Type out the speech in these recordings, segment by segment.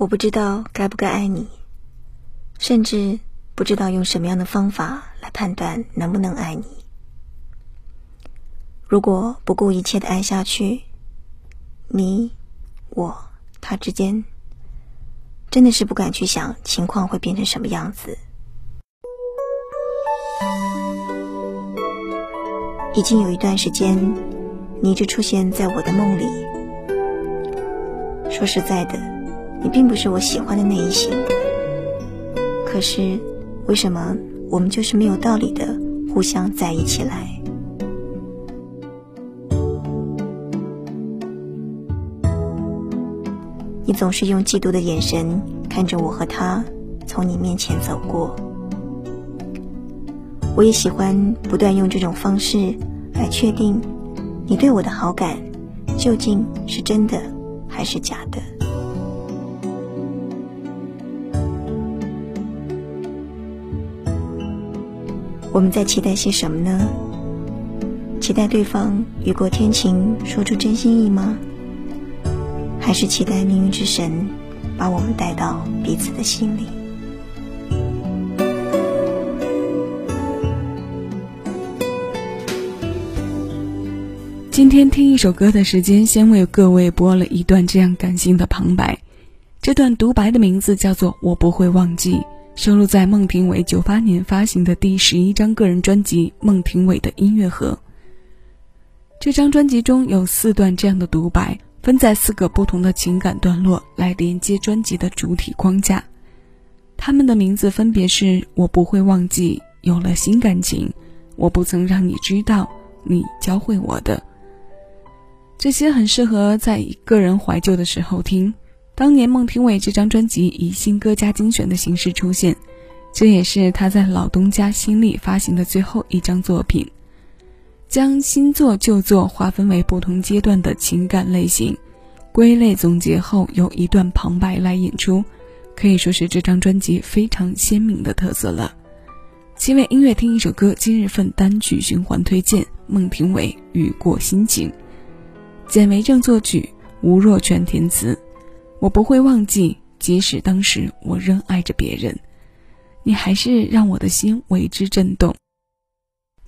我不知道该不该爱你，甚至不知道用什么样的方法来判断能不能爱你。如果不顾一切的爱下去，你、我、他之间，真的是不敢去想情况会变成什么样子。已经有一段时间，你一直出现在我的梦里。说实在的，你并不是我喜欢的那一型。可是，为什么我们就是没有道理的互相在一起来？你总是用嫉妒的眼神看着我和他从你面前走过。我也喜欢不断用这种方式来确定你对我的好感究竟是真的还是假的。我们在期待些什么呢？期待对方雨过天晴，说出真心意吗？还是期待命运之神把我们带到彼此的心里？今天听一首歌的时间，先为各位播了一段这样感性的旁白。这段独白的名字叫做《我不会忘记》，收录在孟庭苇九八年发行的第十一张个人专辑《孟庭苇的音乐盒》。这张专辑中有四段这样的独白，分在四个不同的情感段落来连接专辑的主体框架。他们的名字分别是《我不会忘记》，有了新感情；我不曾让你知道，你教会我的。这些很适合在一个人怀旧的时候听。当年孟庭苇这张专辑以新歌加精选的形式出现，这也是他在老东家新力发行的最后一张作品。将新作旧作划分为不同阶段的情感类型，归类总结后，由一段旁白来引出，可以说是这张专辑非常鲜明的特色了。七位音乐听一首歌，今日份单曲循环推荐：孟庭苇《雨过心情》。简为正作曲，吴若权填词。我不会忘记，即使当时我仍爱着别人，你还是让我的心为之震动。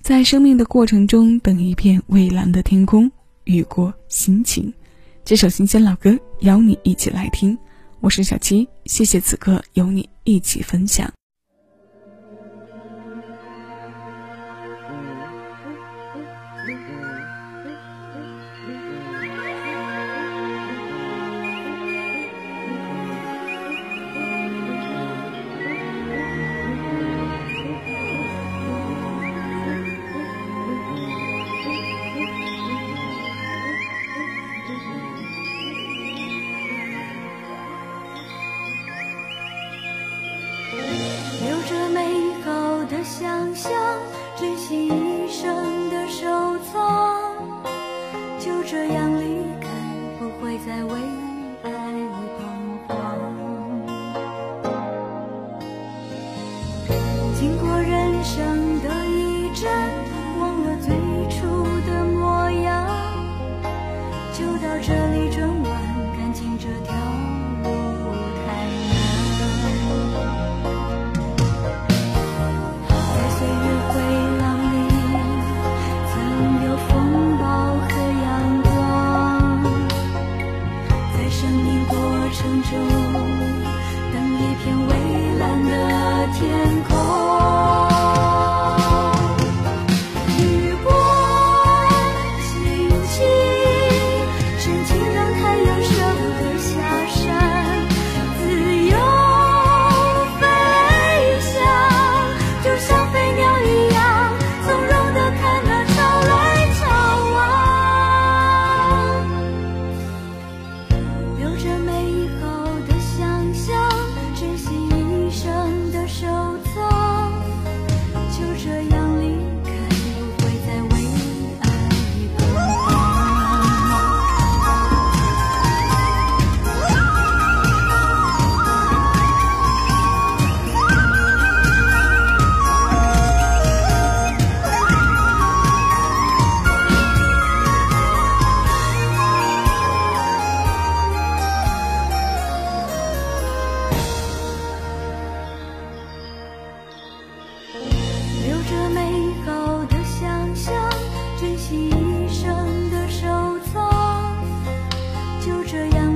在生命的过程中，等一片蔚蓝的天空，雨过心晴。这首新鲜老歌，邀你一起来听。我是小七，谢谢此刻有你一起分享。人生的一阵，就这样